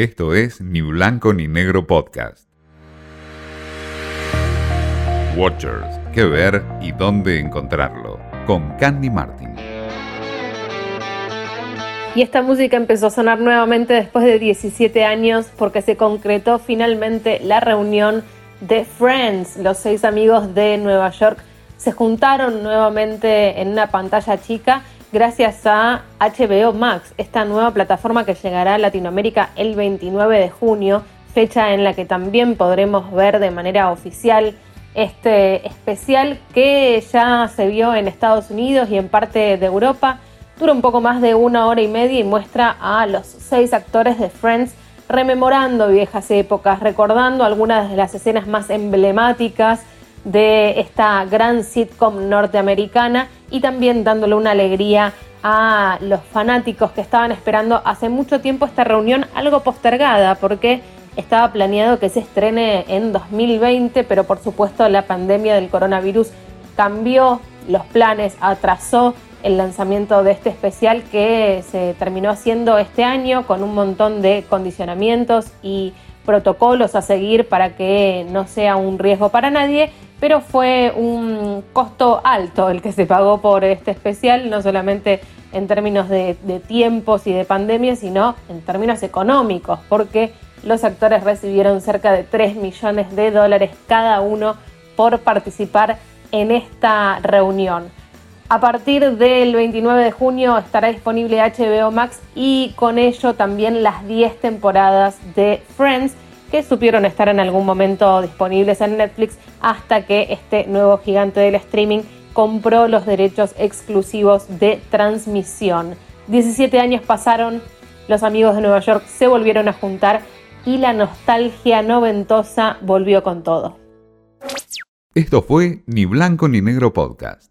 Esto es Ni Blanco ni Negro Podcast. Watchers, qué ver y dónde encontrarlo. Con Candy Martin. Y esta música empezó a sonar nuevamente después de 17 años porque se concretó finalmente la reunión de Friends. Los seis amigos de Nueva York se juntaron nuevamente en una pantalla chica gracias a HBO Max, esta nueva plataforma que llegará a Latinoamérica el 29 de junio, fecha en la que también podremos ver de manera oficial este especial que ya se vio en Estados Unidos y en parte de Europa. Dura un poco más de una hora y media y muestra a los seis actores de Friends rememorando viejas épocas, recordando algunas de las escenas más emblemáticas de esta gran sitcom norteamericana y también dándole una alegría a los fanáticos que estaban esperando hace mucho tiempo esta reunión algo postergada porque estaba planeado que se estrene en 2020, pero por supuesto la pandemia del coronavirus cambió los planes, atrasó el lanzamiento de este especial que se terminó haciendo este año con un montón de condicionamientos y protocolos a seguir para que no sea un riesgo para nadie pero fue un costo alto el que se pagó por este especial, no solamente en términos de, tiempos y de pandemia, sino en términos económicos, porque los actores recibieron cerca de 3 millones de dólares cada uno por participar en esta reunión. A partir del 29 de junio estará disponible HBO Max y con ello también las 10 temporadas de Friends que supieron estar en algún momento disponibles en Netflix hasta que este nuevo gigante del streaming compró los derechos exclusivos de transmisión. 17 años pasaron, los amigos de Nueva York se volvieron a juntar y la nostalgia noventosa volvió con todo. Esto fue Ni Blanco ni Negro Podcast.